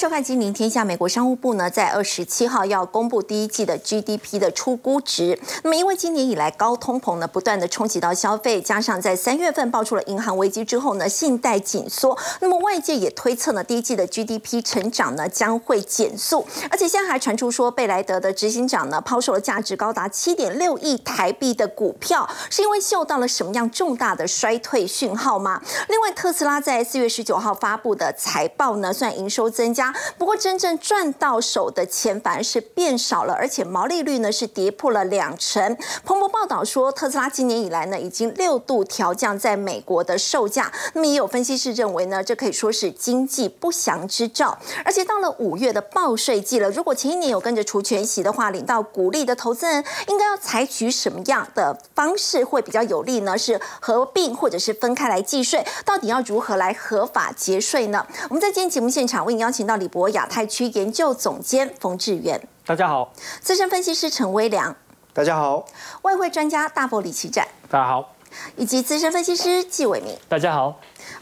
收看《金陵天下》。美国商务部呢，在二十七号要公布第一季的 GDP 的初估值。那么，因为今年以来高通膨呢，不断的冲击到消费，加上在三月份爆出了银行危机之后呢，信贷紧缩。那么，外界也推测呢，第一季的 GDP 成长呢将会减速。而且，现在还传出说，贝莱德的执行长呢，抛售了价值高达七点六亿台币的股票，是因为嗅到了什么样重大的衰退讯号吗？另外，特斯拉在四月十九号发布的财报呢，算营收增加。不过，真正赚到手的钱反而是变少了，而且毛利率呢是跌破了两成。彭博报道说，特斯拉今年以来呢已经六度调降在美国的售价。那么，也有分析师认为呢，这可以说是经济不祥之兆。而且到了五月的报税季了，如果前一年有跟着除权息的话，领到股利的投资人应该要采取什么样的方式会比较有利呢？是合并或者是分开来计税？到底要如何来合法节税呢？我们在今天节目现场为你邀请李博亚太区研究总监冯志远，大家好；资深分析师陈威良，大家好；外汇专家大伯李奇展，大家好；以及资深分析师纪伟明，大家好。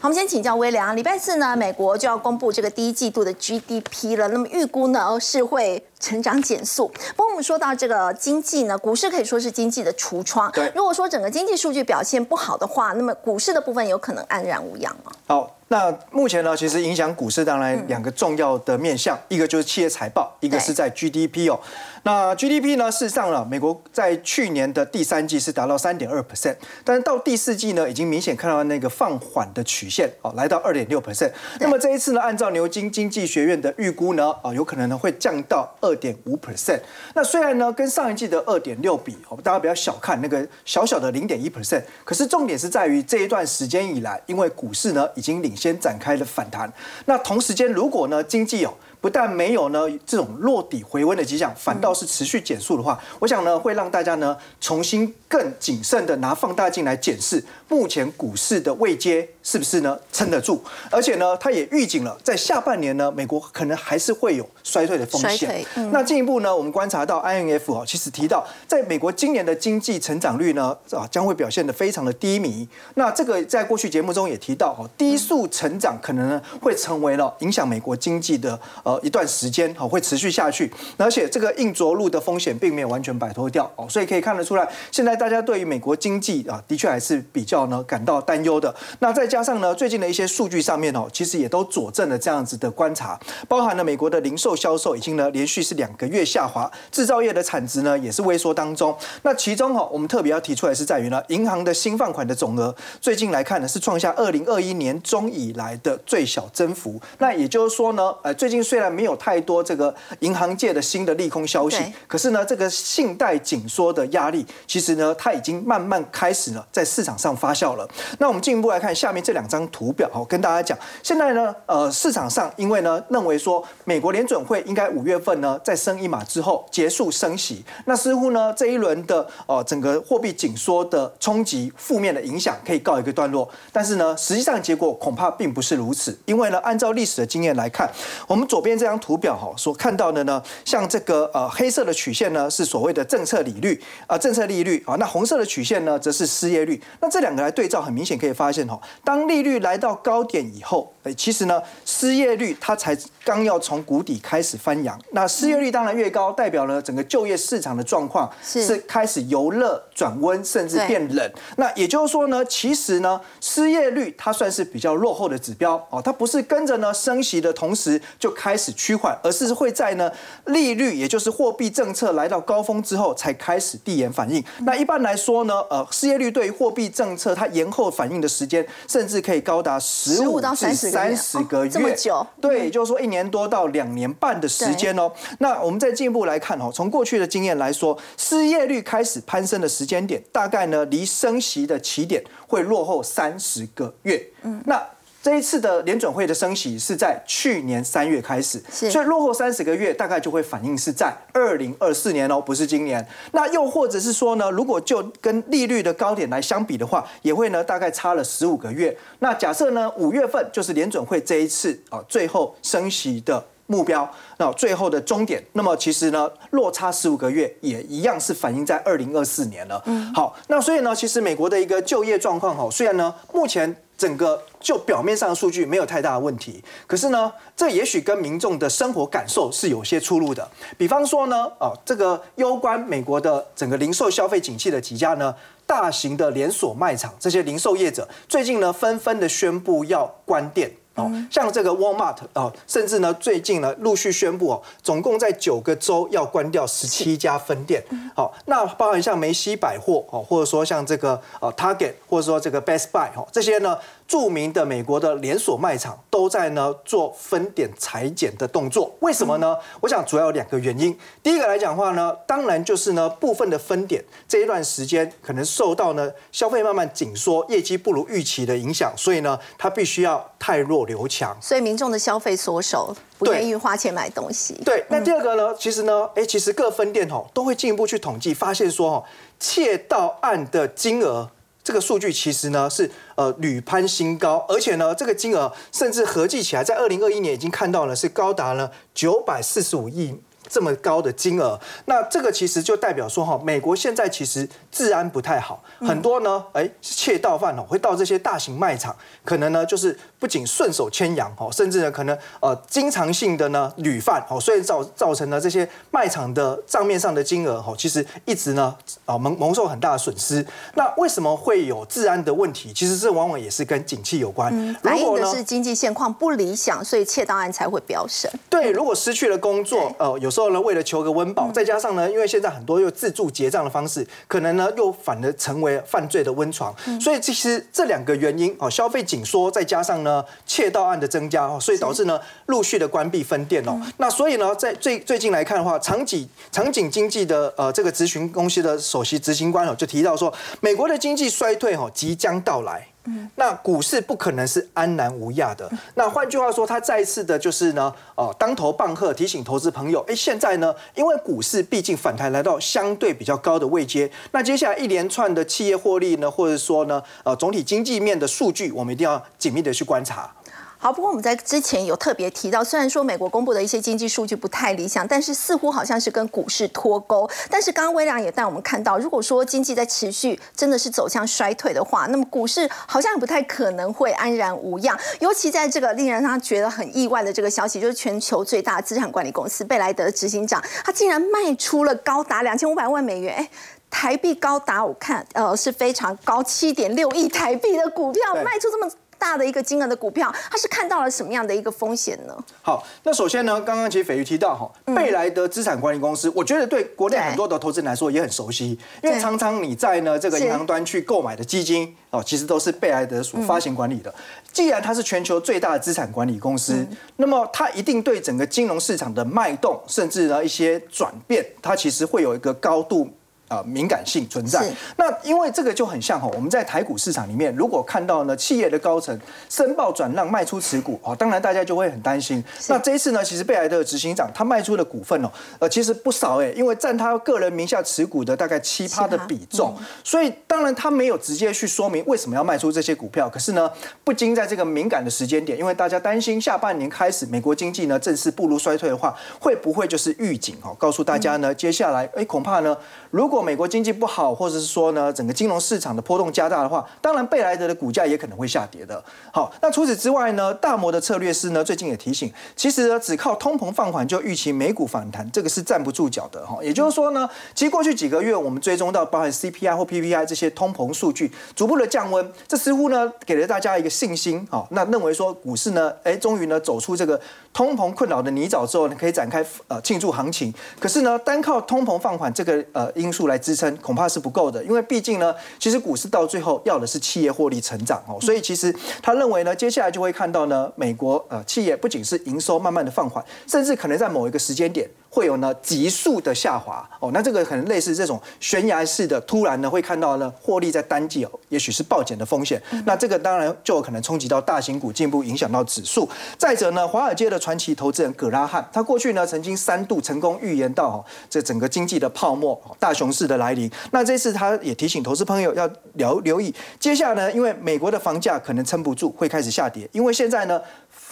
好，我们先请教威良。礼拜四呢，美国就要公布这个第一季度的 GDP 了。那么预估呢是会成长减速。不过我们说到这个经济呢，股市可以说是经济的橱窗。对，如果说整个经济数据表现不好的话，那么股市的部分有可能安然无恙吗？好。那目前呢，其实影响股市当然两个重要的面向，一个就是企业财报，一个是在 GDP 哦。那 GDP 呢，事实上呢，美国在去年的第三季是达到三点二 percent，但是到第四季呢，已经明显看到那个放缓的曲线哦，来到二点六 percent。那么这一次呢，按照牛津经济学院的预估呢，啊，有可能呢会降到二点五 percent。那虽然呢跟上一季的二点六比，哦，大家不要小看那个小小的零点一 percent，可是重点是在于这一段时间以来，因为股市呢已经领。先展开了反弹，那同时间如果呢经济哦。不但没有呢这种落底回温的迹象，反倒是持续减速的话，我想呢会让大家呢重新更谨慎的拿放大镜来检视目前股市的位阶是不是呢撑得住，而且呢它也预警了在下半年呢美国可能还是会有衰退的风险。那进一步呢我们观察到 INF 哦其实提到在美国今年的经济成长率呢啊将会表现得非常的低迷。那这个在过去节目中也提到哦低速成长可能呢会成为了影响美国经济的。呃，一段时间好会持续下去，而且这个硬着陆的风险并没有完全摆脱掉哦，所以可以看得出来，现在大家对于美国经济啊，的确还是比较呢感到担忧的。那再加上呢，最近的一些数据上面哦，其实也都佐证了这样子的观察，包含了美国的零售销售已经呢连续是两个月下滑，制造业的产值呢也是萎缩当中。那其中哈，我们特别要提出来是在于呢，银行的新放款的总额，最近来看呢是创下二零二一年中以来的最小增幅。那也就是说呢，呃，最近虽然没有太多这个银行界的新的利空消息，可是呢，这个信贷紧缩的压力，其实呢，它已经慢慢开始了在市场上发酵了。那我们进一步来看下面这两张图表，哦，跟大家讲，现在呢，呃，市场上因为呢，认为说美国联准会应该五月份呢再升一码之后结束升息，那似乎呢这一轮的呃整个货币紧缩的冲击负面的影响可以告一个段落。但是呢，实际上结果恐怕并不是如此，因为呢，按照历史的经验来看，我们左边。这张图表哈所看到的呢，像这个呃黑色的曲线呢是所谓的政策利率啊政策利率啊，那红色的曲线呢则是失业率。那这两个来对照，很明显可以发现哈，当利率来到高点以后，哎，其实呢失业率它才刚要从谷底开始翻扬。那失业率当然越高，代表呢整个就业市场的状况是开始由热转温，甚至变冷。那也就是说呢，其实呢失业率它算是比较落后的指标哦，它不是跟着呢升息的同时就开。始趋缓，而是会在呢利率，也就是货币政策来到高峰之后才开始递延反应。那一般来说呢，呃，失业率对于货币政策它延后反应的时间，甚至可以高达十五到三十个月，这么久？对，也就是说一年多到两年半的时间哦。那我们再进一步来看哦，从过去的经验来说，失业率开始攀升的时间点，大概呢离升息的起点会落后三十个月。嗯，那。这一次的联准会的升息是在去年三月开始，所以落后三十个月，大概就会反映是在二零二四年哦，不是今年。那又或者是说呢，如果就跟利率的高点来相比的话，也会呢大概差了十五个月。那假设呢五月份就是联准会这一次啊最后升息的目标，那最后的终点，那么其实呢落差十五个月也一样是反映在二零二四年了。嗯，好，那所以呢，其实美国的一个就业状况哈，虽然呢目前。整个就表面上的数据没有太大的问题，可是呢，这也许跟民众的生活感受是有些出入的。比方说呢，哦，这个攸关美国的整个零售消费景气的几家呢，大型的连锁卖场，这些零售业者最近呢，纷纷的宣布要关店。哦，像这个 Walmart 哦，甚至呢，最近呢，陆续宣布哦，总共在九个州要关掉十七家分店。好，那包含像梅西百货哦，或者说像这个呃 Target，或者说这个 Best Buy 哦，这些呢。著名的美国的连锁卖场都在呢做分点裁减的动作，为什么呢？我想主要有两个原因。第一个来讲话呢，当然就是呢部分的分点这一段时间可能受到呢消费慢慢紧缩、业绩不如预期的影响，所以呢它必须要太弱留强，所以民众的消费缩手，不愿意花钱买东西。对，那第二个呢，其实呢，哎，其实各分店哦都会进一步去统计，发现说哦窃盗案的金额。这个数据其实呢是呃屡攀新高，而且呢这个金额甚至合计起来，在二零二一年已经看到了是高达了九百四十五亿。这么高的金额，那这个其实就代表说哈，美国现在其实治安不太好，很多呢，哎，窃盗犯哦会到这些大型卖场，可能呢就是不仅顺手牵羊哦，甚至呢可能呃经常性的呢屡犯哦，所以造造成了这些卖场的账面上的金额哦，其实一直呢啊蒙蒙受很大的损失。那为什么会有治安的问题？其实这往往也是跟景气有关，反映的是经济现况不理想，所以窃盗案才会飙升。对，如果失去了工作，呃，有时候呢，为了求个温饱，再加上呢，因为现在很多又自助结账的方式，可能呢又反而成为犯罪的温床。所以其实这两个原因哦，消费紧缩，再加上呢窃盗案的增加哦，所以导致呢陆续的关闭分店哦。那所以呢，在最最近来看的话，长景长景经济的呃这个咨询公司的首席执行官哦就提到说，美国的经济衰退哦即将到来。那股市不可能是安然无恙的。那换句话说，他再一次的就是呢，呃，当头棒喝，提醒投资朋友，哎，现在呢，因为股市毕竟反弹来到相对比较高的位阶，那接下来一连串的企业获利呢，或者说呢，呃，总体经济面的数据，我们一定要紧密的去观察。好，不过我们在之前有特别提到，虽然说美国公布的一些经济数据不太理想，但是似乎好像是跟股市脱钩。但是刚刚微良也带我们看到，如果说经济在持续真的是走向衰退的话，那么股市好像也不太可能会安然无恙。尤其在这个令人他觉得很意外的这个消息，就是全球最大资产管理公司贝莱德执行长，他竟然卖出了高达两千五百万美元，哎，台币高达我看呃是非常高，七点六亿台币的股票卖出这么。大的一个金额的股票，他是看到了什么样的一个风险呢？好，那首先呢，刚刚其实斐瑜提到哈，贝莱德资产管理公司，我觉得对国内很多的投资人来说也很熟悉，因为常常你在呢这个银行端去购买的基金哦，其实都是贝莱德所发行管理的。既然它是全球最大的资产管理公司，那么它一定对整个金融市场的脉动，甚至呢一些转变，它其实会有一个高度。啊，敏感性存在。那因为这个就很像哈，我们在台股市场里面，如果看到呢企业的高层申报转让卖出持股，哦，当然大家就会很担心。那这一次呢，其实贝莱德执行长他卖出的股份哦，呃，其实不少哎，因为占他个人名下持股的大概七趴的比重。所以当然他没有直接去说明为什么要卖出这些股票。可是呢，不禁在这个敏感的时间点，因为大家担心下半年开始美国经济呢正式步入衰退的话，会不会就是预警哦，告诉大家呢，接下来哎恐怕呢，如果美国经济不好，或者是说呢，整个金融市场的波动加大的话，当然贝莱德的股价也可能会下跌的。好，那除此之外呢，大摩的策略师呢最近也提醒，其实呢只靠通膨放缓就预期美股反弹，这个是站不住脚的哈。也就是说呢，其实过去几个月我们追踪到包含 CPI 或 PPI 这些通膨数据逐步的降温，这似乎呢给了大家一个信心好，那认为说股市呢，哎，终于呢走出这个通膨困扰的泥沼之后呢，可以展开呃庆祝行情。可是呢，单靠通膨放缓这个呃因素来支撑。恐怕是不够的，因为毕竟呢，其实股市到最后要的是企业获利成长哦，所以其实他认为呢，接下来就会看到呢，美国呃企业不仅是营收慢慢的放缓，甚至可能在某一个时间点。会有呢急速的下滑哦，那这个可能类似这种悬崖式的，突然呢会看到呢获利在单季哦，也许是暴减的风险。那这个当然就有可能冲击到大型股，进一步影响到指数。再者呢，华尔街的传奇投资人葛拉汉，他过去呢曾经三度成功预言到这整个经济的泡沫大熊市的来临。那这次他也提醒投资朋友要留留意，接下来呢，因为美国的房价可能撑不住，会开始下跌，因为现在呢。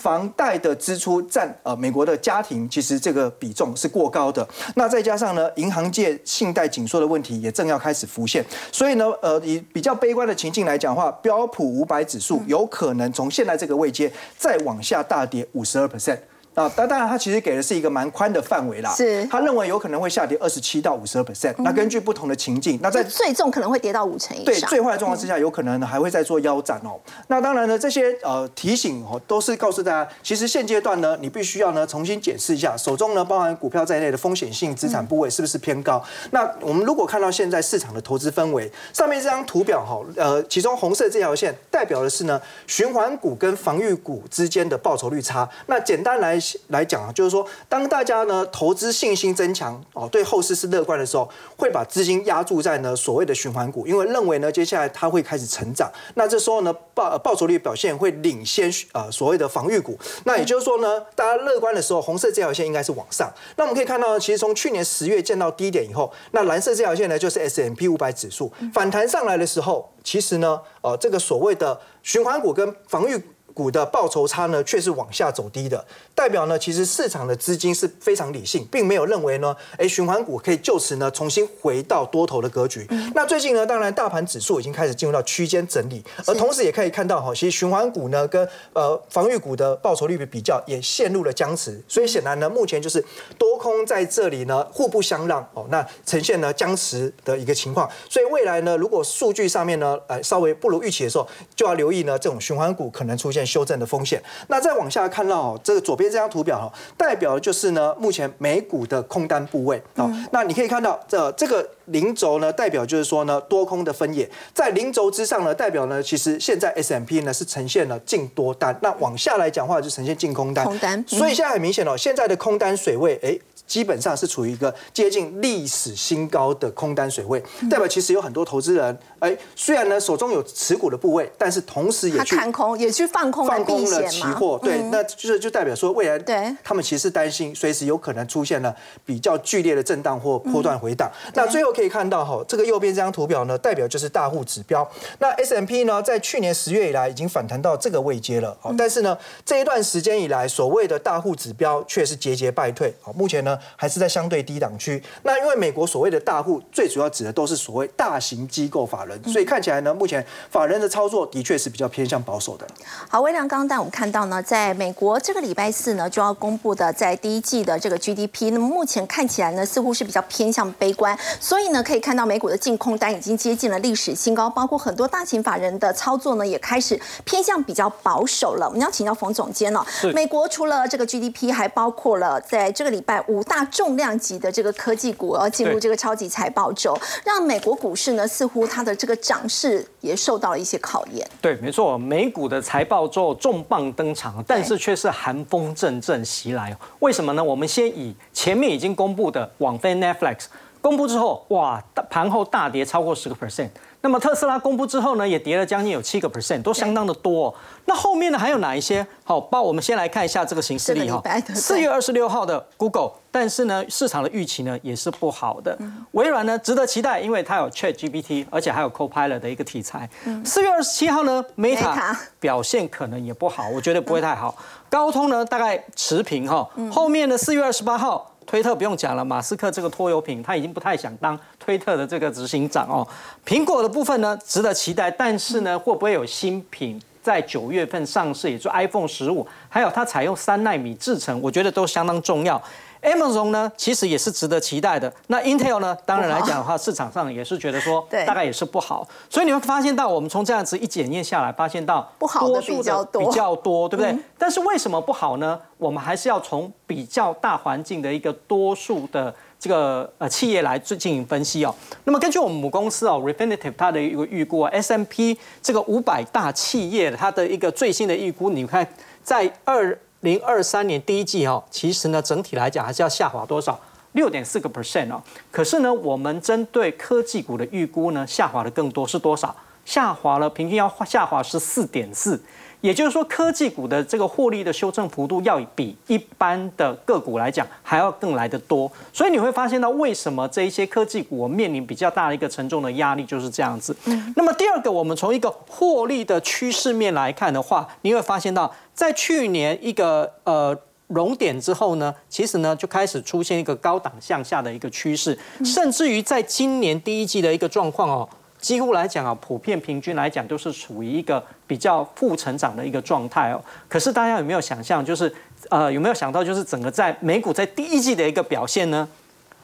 房贷的支出占呃美国的家庭其实这个比重是过高的。那再加上呢，银行界信贷紧缩的问题也正要开始浮现。所以呢，呃，以比较悲观的情境来讲的话，标普五百指数有可能从现在这个位阶再往下大跌五十二 percent。啊，那当然，他其实给的是一个蛮宽的范围啦。是，他认为有可能会下跌二十七到五十二 percent。那根据不同的情境，那在最重可能会跌到五成以上。对，最坏的状况之下，有可能还会再做腰斩哦。那当然呢，这些呃提醒哦，都是告诉大家，其实现阶段呢，你必须要呢重新检视一下手中呢包含股票在内的风险性资产部位是不是偏高。那我们如果看到现在市场的投资氛围，上面这张图表哈，呃，其中红色这条线代表的是呢循环股跟防御股之间的报酬率差。那简单来来讲啊，就是说，当大家呢投资信心增强哦，对后市是乐观的时候，会把资金压注在呢所谓的循环股，因为认为呢接下来它会开始成长。那这时候呢报报酬率表现会领先啊所谓的防御股。那也就是说呢，大家乐观的时候，红色这条线应该是往上。那我们可以看到呢，其实从去年十月见到低点以后，那蓝色这条线呢就是 S M P 五百指数反弹上来的时候，其实呢呃这个所谓的循环股跟防御股的报酬差呢却是往下走低的。代表呢，其实市场的资金是非常理性，并没有认为呢，哎，循环股可以就此呢重新回到多头的格局。那最近呢，当然大盘指数已经开始进入到区间整理，而同时也可以看到哈，其实循环股呢跟呃防御股的报酬率的比较也陷入了僵持，所以显然呢，目前就是多空在这里呢互不相让哦，那呈现呢僵持的一个情况。所以未来呢，如果数据上面呢，呃稍微不如预期的时候，就要留意呢这种循环股可能出现修正的风险。那再往下看到哦，这个左边。这张图表哈，代表的就是呢，目前美股的空单部位啊。那你可以看到，这这个零轴呢，代表就是说呢，多空的分野。在零轴之上呢，代表呢，其实现在 S M P 呢是呈现了净多单。那往下来讲话，就呈现净空单。空单。所以现在很明显哦，现在的空单水位，哎。基本上是处于一个接近历史新高的空单水位，代表其实有很多投资人，哎，虽然呢手中有持股的部位，但是同时也去看空，也去放空放空了期货，对，那就是就代表说未来对他们其实担心随时有可能出现了比较剧烈的震荡或波段回档。那最后可以看到哈，这个右边这张图表呢，代表就是大户指标。那 S M P 呢，在去年十月以来已经反弹到这个位阶了，好，但是呢这一段时间以来，所谓的大户指标却是节节败退，好，目前呢。还是在相对低档区。那因为美国所谓的大户，最主要指的都是所谓大型机构法人，所以看起来呢，目前法人的操作的确是比较偏向保守的。好，微良刚带我们看到呢，在美国这个礼拜四呢就要公布的在第一季的这个 GDP，那么目前看起来呢似乎是比较偏向悲观，所以呢可以看到美股的净空单已经接近了历史新高，包括很多大型法人的操作呢也开始偏向比较保守了。我们要请教冯总监哦，美国除了这个 GDP，还包括了在这个礼拜五大重量级的这个科技股要进入这个超级财报周，让美国股市呢似乎它的这个涨势也受到了一些考验。对，没错，美股的财报周重磅登场，但是却是寒风阵阵袭来。为什么呢？我们先以前面已经公布的网飞 Netflix 公布之后，哇，盘后大跌超过十个 percent。那么特斯拉公布之后呢，也跌了将近有七个 percent，都相当的多。那后面呢还有哪一些？好，包我们先来看一下这个形势力哈。四月二十六号的 Google，但是呢市场的预期呢也是不好的。微软呢值得期待，因为它有 Chat GPT，而且还有 Copilot 的一个题材。四月二十七号呢，Meta 表现可能也不好，我觉得不会太好。高通呢大概持平哈。后面呢四月二十八号。推特不用讲了，马斯克这个拖油瓶，他已经不太想当推特的这个执行长哦。苹果的部分呢，值得期待，但是呢，会不会有新品在九月份上市？也就 iPhone 十五，还有它采用三纳米制程，我觉得都相当重要。Amazon 呢，其实也是值得期待的。那 Intel 呢，当然来讲的话，市场上也是觉得说，大概也是不好。所以你会发现到，我们从这样子一检验下来，发现到不好的比较多，比较多，对不对？但是为什么不好呢？我们还是要从比较大环境的一个多数的这个呃企业来进行分析哦。那么根据我们母公司哦，Refinitiv 它的一个预估，S M P 这个五百大企业它的一个最新的预估，你看在二。零二三年第一季哦，其实呢，整体来讲还是要下滑多少？六点四个 percent 哦。可是呢，我们针对科技股的预估呢，下滑的更多是多少？下滑了，平均要下滑是四点四。也就是说，科技股的这个获利的修正幅度要比一般的个股来讲还要更来得多。所以你会发现到为什么这一些科技股面临比较大的一个沉重的压力就是这样子。那么第二个，我们从一个获利的趋势面来看的话，你会发现到在去年一个呃。熔点之后呢，其实呢就开始出现一个高档向下的一个趋势，甚至于在今年第一季的一个状况哦，几乎来讲啊，普遍平均来讲都是处于一个比较负成长的一个状态哦。可是大家有没有想象，就是呃有没有想到，就是整个在美股在第一季的一个表现呢，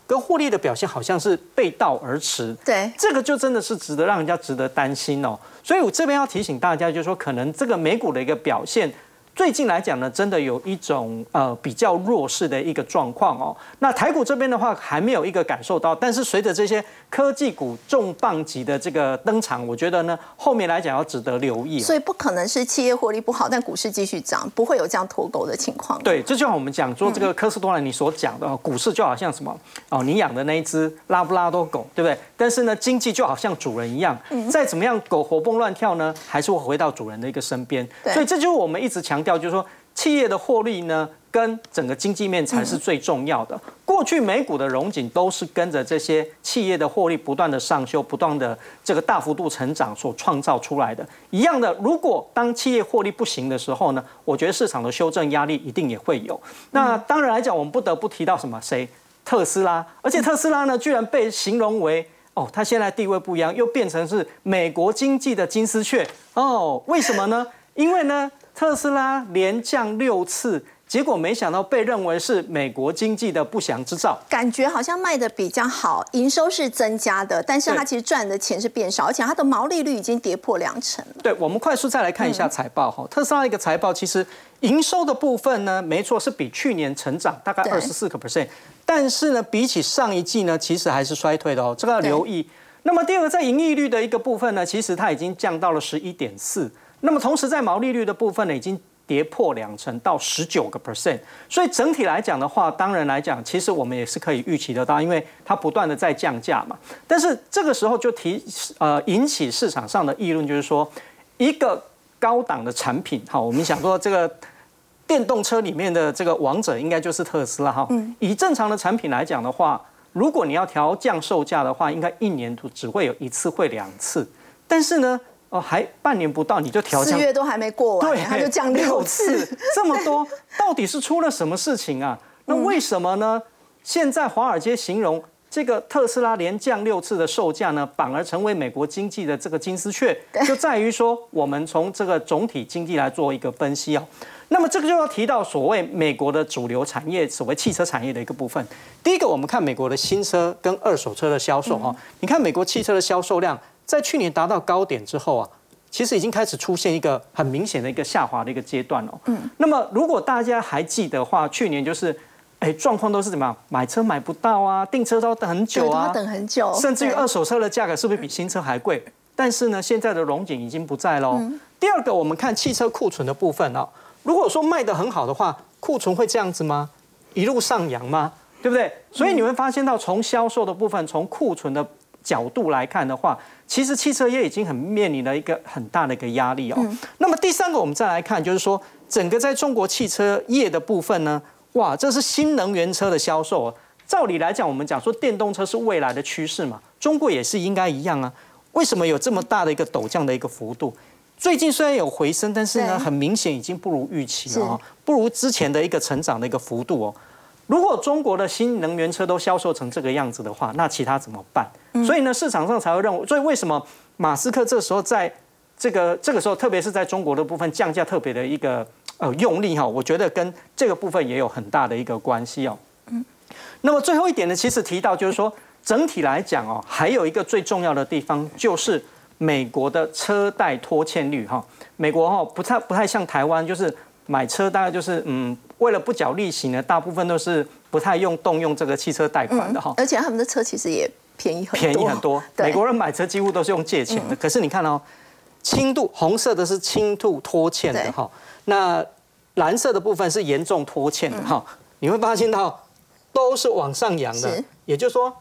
跟获利的表现好像是背道而驰。对，这个就真的是值得让人家值得担心哦。所以我这边要提醒大家，就是说可能这个美股的一个表现。最近来讲呢，真的有一种呃比较弱势的一个状况哦。那台股这边的话还没有一个感受到，但是随着这些科技股重磅级的这个登场，我觉得呢后面来讲要值得留意。所以不可能是企业获利不好，但股市继续涨，不会有这样脱钩的情况。对，这就像我们讲说这个科斯多兰你所讲的，股市就好像什么哦，你养的那一只拉布拉多狗，对不对？但是呢，经济就好像主人一样，再怎么样狗活蹦乱跳呢，还是会回到主人的一个身边。所以这就是我们一直强。调就是说，企业的获利呢，跟整个经济面才是最重要的。过去美股的融景都是跟着这些企业的获利不断的上修，不断的这个大幅度成长所创造出来的。一样的，如果当企业获利不行的时候呢，我觉得市场的修正压力一定也会有。那当然来讲，我们不得不提到什么？谁？特斯拉。而且特斯拉呢，居然被形容为哦，它现在地位不一样，又变成是美国经济的金丝雀哦。为什么呢？因为呢？特斯拉连降六次，结果没想到被认为是美国经济的不祥之兆。感觉好像卖的比较好，营收是增加的，但是它其实赚的钱是变少，而且它的毛利率已经跌破两成了。对，我们快速再来看一下财报哈。特斯拉一个财报，其实营收的部分呢，没错是比去年成长大概二十四个 percent，但是呢，比起上一季呢，其实还是衰退的哦，这个要留意。那么第二个，在盈利率的一个部分呢，其实它已经降到了十一点四。那么同时，在毛利率的部分呢，已经跌破两成到十九个 percent，所以整体来讲的话，当然来讲，其实我们也是可以预期得到，因为它不断的在降价嘛。但是这个时候就提呃引起市场上的议论，就是说一个高档的产品，哈，我们想说这个电动车里面的这个王者应该就是特斯拉哈。以正常的产品来讲的话，如果你要调降售价的话，应该一年只会有一次会两次，但是呢。哦，还半年不到你就调降，四月都还没过完，对，他就降六次，这么多，到底是出了什么事情啊？那为什么呢？现在华尔街形容这个特斯拉连降六次的售价呢，反而成为美国经济的这个金丝雀，就在于说，我们从这个总体经济来做一个分析哦。那么这个就要提到所谓美国的主流产业，所谓汽车产业的一个部分。第一个，我们看美国的新车跟二手车的销售哈，你看美国汽车的销售量。在去年达到高点之后啊，其实已经开始出现一个很明显的一个下滑的一个阶段哦。嗯。那么如果大家还记得话，去年就是，哎，状况都是怎么样？买车买不到啊，订车都要等很久啊，等很久。甚至于二手车的价格是不是比新车还贵？但是呢，现在的龙井已经不在喽。第二个，我们看汽车库存的部分哦。如果说卖得很好的话，库存会这样子吗？一路上扬吗？对不对？所以你会发现到从销售的部分，从库存的角度来看的话。其实汽车业已经很面临了一个很大的一个压力哦。那么第三个，我们再来看，就是说整个在中国汽车业的部分呢，哇，这是新能源车的销售。照理来讲，我们讲说电动车是未来的趋势嘛，中国也是应该一样啊。为什么有这么大的一个陡降的一个幅度？最近虽然有回升，但是呢，很明显已经不如预期了，不如之前的一个成长的一个幅度哦。如果中国的新能源车都销售成这个样子的话，那其他怎么办？所以呢，市场上才会认为，所以为什么马斯克这时候在这个这个时候，特别是在中国的部分降价特别的一个呃用力哈，我觉得跟这个部分也有很大的一个关系哦。嗯。那么最后一点呢，其实提到就是说，整体来讲哦，还有一个最重要的地方就是美国的车贷拖欠率哈。美国哈不太不太像台湾，就是买车大概就是嗯。为了不缴利息呢，大部分都是不太用动用这个汽车贷款的哈。而且他们的车其实也便宜很多。便宜很多。美国人买车几乎都是用借钱的。可是你看哦，轻度红色的是轻度拖欠的哈，那蓝色的部分是严重拖欠的哈。你会发现到都是往上扬的，也就是说，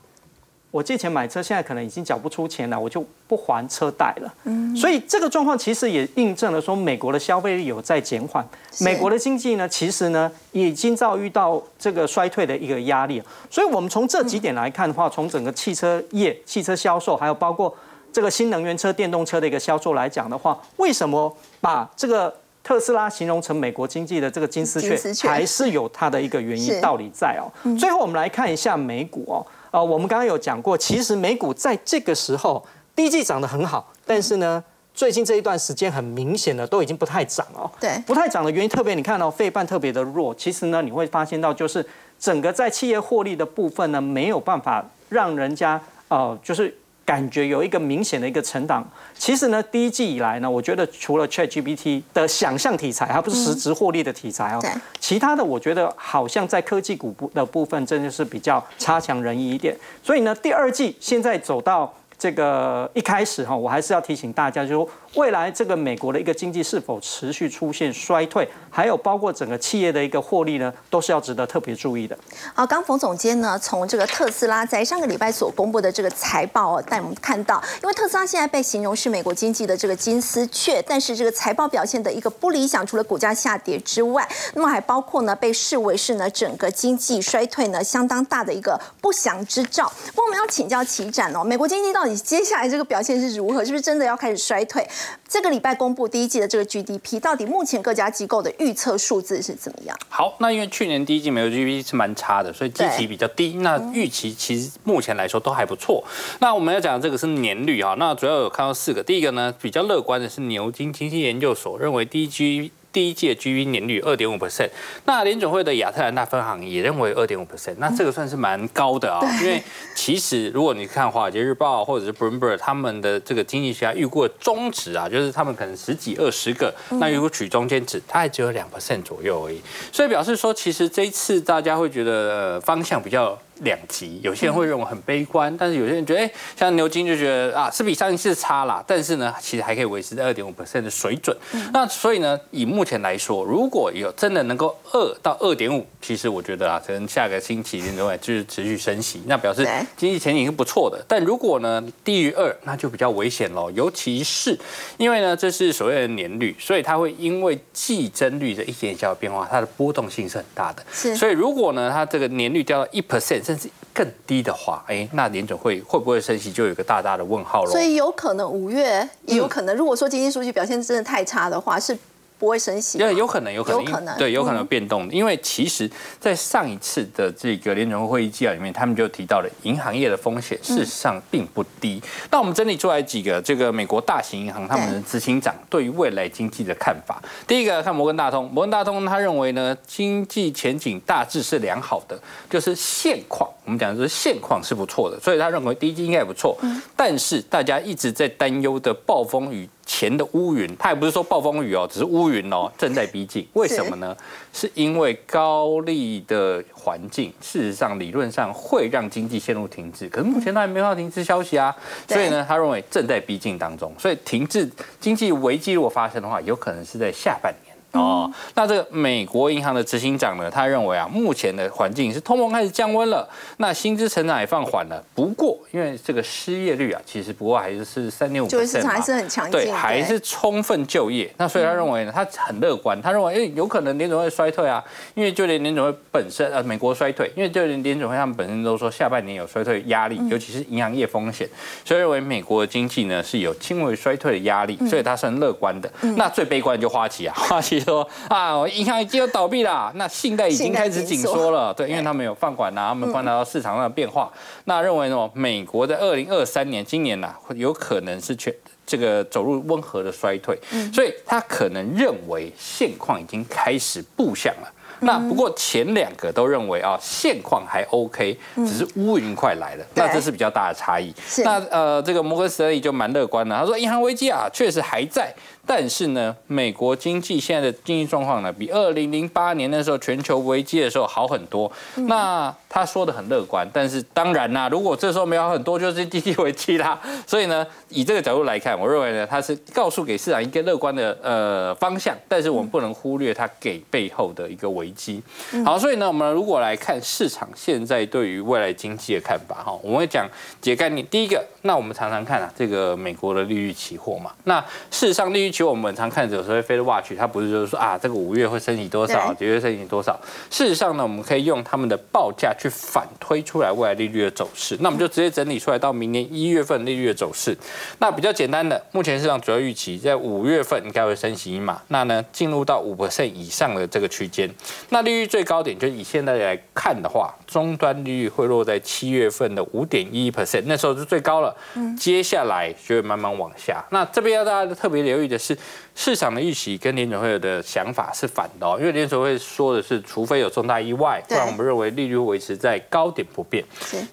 我借钱买车，现在可能已经缴不出钱了，我就不还车贷了。嗯，所以这个状况其实也印证了说，美国的消费力有在减缓，美国的经济呢，其实呢已经遭遇到这个衰退的一个压力。所以，我们从这几点来看的话，从整个汽车业、汽车销售，还有包括这个新能源车、电动车的一个销售来讲的话，为什么把这个特斯拉形容成美国经济的这个金丝雀，还是有它的一个原因道理在哦。最后，我们来看一下美股哦。呃，我们刚刚有讲过，其实美股在这个时候第一季涨得很好，但是呢，最近这一段时间很明显的都已经不太涨哦。对，不太涨的原因，特别你看到费半特别的弱，其实呢，你会发现到就是整个在企业获利的部分呢，没有办法让人家呃，就是。感觉有一个明显的一个成长。其实呢，第一季以来呢，我觉得除了 ChatGPT 的想象题材，还不是实质获利的题材哦。其他的我觉得好像在科技股部的部分，真的是比较差强人意一点。所以呢，第二季现在走到这个一开始哈，我还是要提醒大家，就说。未来这个美国的一个经济是否持续出现衰退，还有包括整个企业的一个获利呢，都是要值得特别注意的。好，刚冯总监呢，从这个特斯拉在上个礼拜所公布的这个财报哦，带我们看到，因为特斯拉现在被形容是美国经济的这个金丝雀，但是这个财报表现的一个不理想，除了股价下跌之外，那么还包括呢，被视为是呢整个经济衰退呢相当大的一个不祥之兆。不过我们要请教齐展哦，美国经济到底接下来这个表现是如何？是不是真的要开始衰退？这个礼拜公布第一季的这个 GDP，到底目前各家机构的预测数字是怎么样？好，那因为去年第一季美国 GDP 是蛮差的，所以基期比较低。那预期其实目前来说都还不错。那我们要讲这个是年率啊，那主要有看到四个。第一个呢，比较乐观的是牛津经济研究所认为第一季。第一届 GDP 年率二点五 percent，那联总会的亚特兰大分行也认为二点五 percent，那这个算是蛮高的啊。因为其实如果你看华尔街日报或者是 Bloomberg 他们的这个经济学家预估的中值啊，就是他们可能十几二十个，那如果取中间值，它还只有两 percent 左右而已。所以表示说，其实这一次大家会觉得方向比较。两极，有些人会认为很悲观，但是有些人觉得，哎，像牛津就觉得啊，是比上一次差啦，但是呢，其实还可以维持在二点五 percent 的水准。那所以呢，以目前来说，如果有真的能够二到二点五，其实我觉得啊，可能下个星期之外就是持续升息，那表示经济前景是不错的。但如果呢低于二，那就比较危险喽，尤其是因为呢，这是所谓的年率，所以它会因为季增率的一点小变化，它的波动性是很大的。是，所以如果呢，它这个年率掉到一 percent。甚至更低的话，哎，那联准会会不会升息，就有一个大大的问号了。所以有可能五月也有可能，如果说经济数据表现真的太差的话，是。不会升息，对，有可能，有可能，对，有可能变动。因为其实，在上一次的这个联准会会议纪要里面，他们就提到了银行业的风险，事实上并不低。那我们整理出来几个这个美国大型银行他们的执行长对于未来经济的看法。第一个看摩根大通，摩根大通他认为呢，经济前景大致是良好的，就是现况，我们讲的是现况是不错的，所以他认为第一季应该也不错。但是大家一直在担忧的暴风雨。前的乌云，它也不是说暴风雨哦，只是乌云哦，正在逼近。为什么呢？是因为高利的环境，事实上理论上会让经济陷入停滞，可是目前它还没有停滞消息啊。所以呢，他认为正在逼近当中，所以停滞经济危机如果发生的话，有可能是在下半年。哦，那这个美国银行的执行长呢？他认为啊，目前的环境是通膨开始降温了，那薪资成长也放缓了。不过，因为这个失业率啊，其实不过还是是三点五，就业市场还是很强劲，对，还是充分就业。那所以他认为呢，他很乐观，他认为哎，有可能联总会衰退啊，因为就连联总会本身呃，美国衰退，因为就连联总会他们本身都说下半年有衰退压力，尤其是银行业风险，所以认为美国的经济呢是有轻微衰退的压力，所以他是很乐观的。那最悲观就花旗啊，花旗。说啊，银行已经有倒闭啦，那信贷已经开始紧缩了，对，因为他们有放管呐，他们观察到市场上的变化，那认为呢，美国在二零二三年今年呐，有可能是全这个走入温和的衰退，所以他可能认为现况已经开始步向了。那不过前两个都认为啊，现况还 OK，只是乌云快来了，那这是比较大的差异。那呃，这个摩根斯丹利就蛮乐观的，他说银行危机啊，确实还在。但是呢，美国经济现在的经济状况呢，比二零零八年那时候全球危机的时候好很多。那他说的很乐观，但是当然啦，如果这时候没有很多，就是经济危机啦。所以呢，以这个角度来看，我认为呢，他是告诉给市场一个乐观的呃方向，但是我们不能忽略他给背后的一个危机。好，所以呢，我们如果来看市场现在对于未来经济的看法哈，我们会讲几个概念。第一个，那我们常常看啊，这个美国的利率期货嘛，那事实上利率期货我们常看有时候 Fed Watch，它不是就是说啊，这个五月会升息多少，九月升息多少。事实上呢，我们可以用他们的报价。去反推出来未来利率的走势，那我们就直接整理出来到明年一月份利率的走势。那比较简单的，目前市场主要预期在五月份应该会升息一码，那呢进入到五 percent 以上的这个区间。那利率最高点就以现在来看的话，终端利率会落在七月份的五点一 percent，那时候是最高了。接下来就会慢慢往下。那这边要大家特别留意的是。市场的预期跟联准会的想法是反的哦，因为联准会说的是，除非有重大意外，不然我们认为利率维持在高点不变。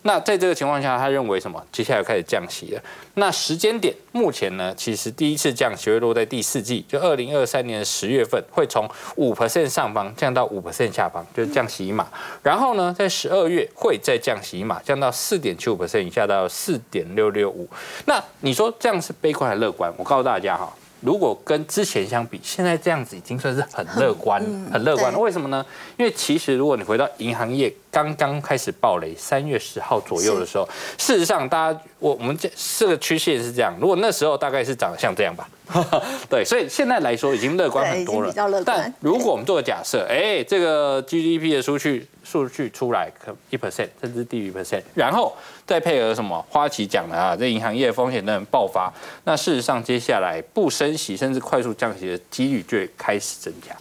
那在这个情况下，他认为什么？接下来开始降息了。那时间点目前呢，其实第一次降息会落在第四季，就二零二三年的十月份，会从五 percent 上方降到五 percent 下方，就是降息一码。然后呢，在十二月会再降息一码，降到四点七五 percent 以下到四点六六五。那你说这样是悲观还是乐观？我告诉大家哈。如果跟之前相比，现在这样子已经算是很乐观、很乐观了。为什么呢？因为其实如果你回到银行业刚刚开始暴雷，三月十号左右的时候，事实上大家我我们这这个曲线是这样。如果那时候大概是长得像这样吧，对，所以现在来说已经乐观很多了。但如果我们做个假设，哎，这个 GDP 的数据数据出来可一 percent 甚至低于 percent，然后。再配合什么？花旗讲的啊，这银行业风险的爆发。那事实上，接下来不升息甚至快速降息的几率就会开始增加。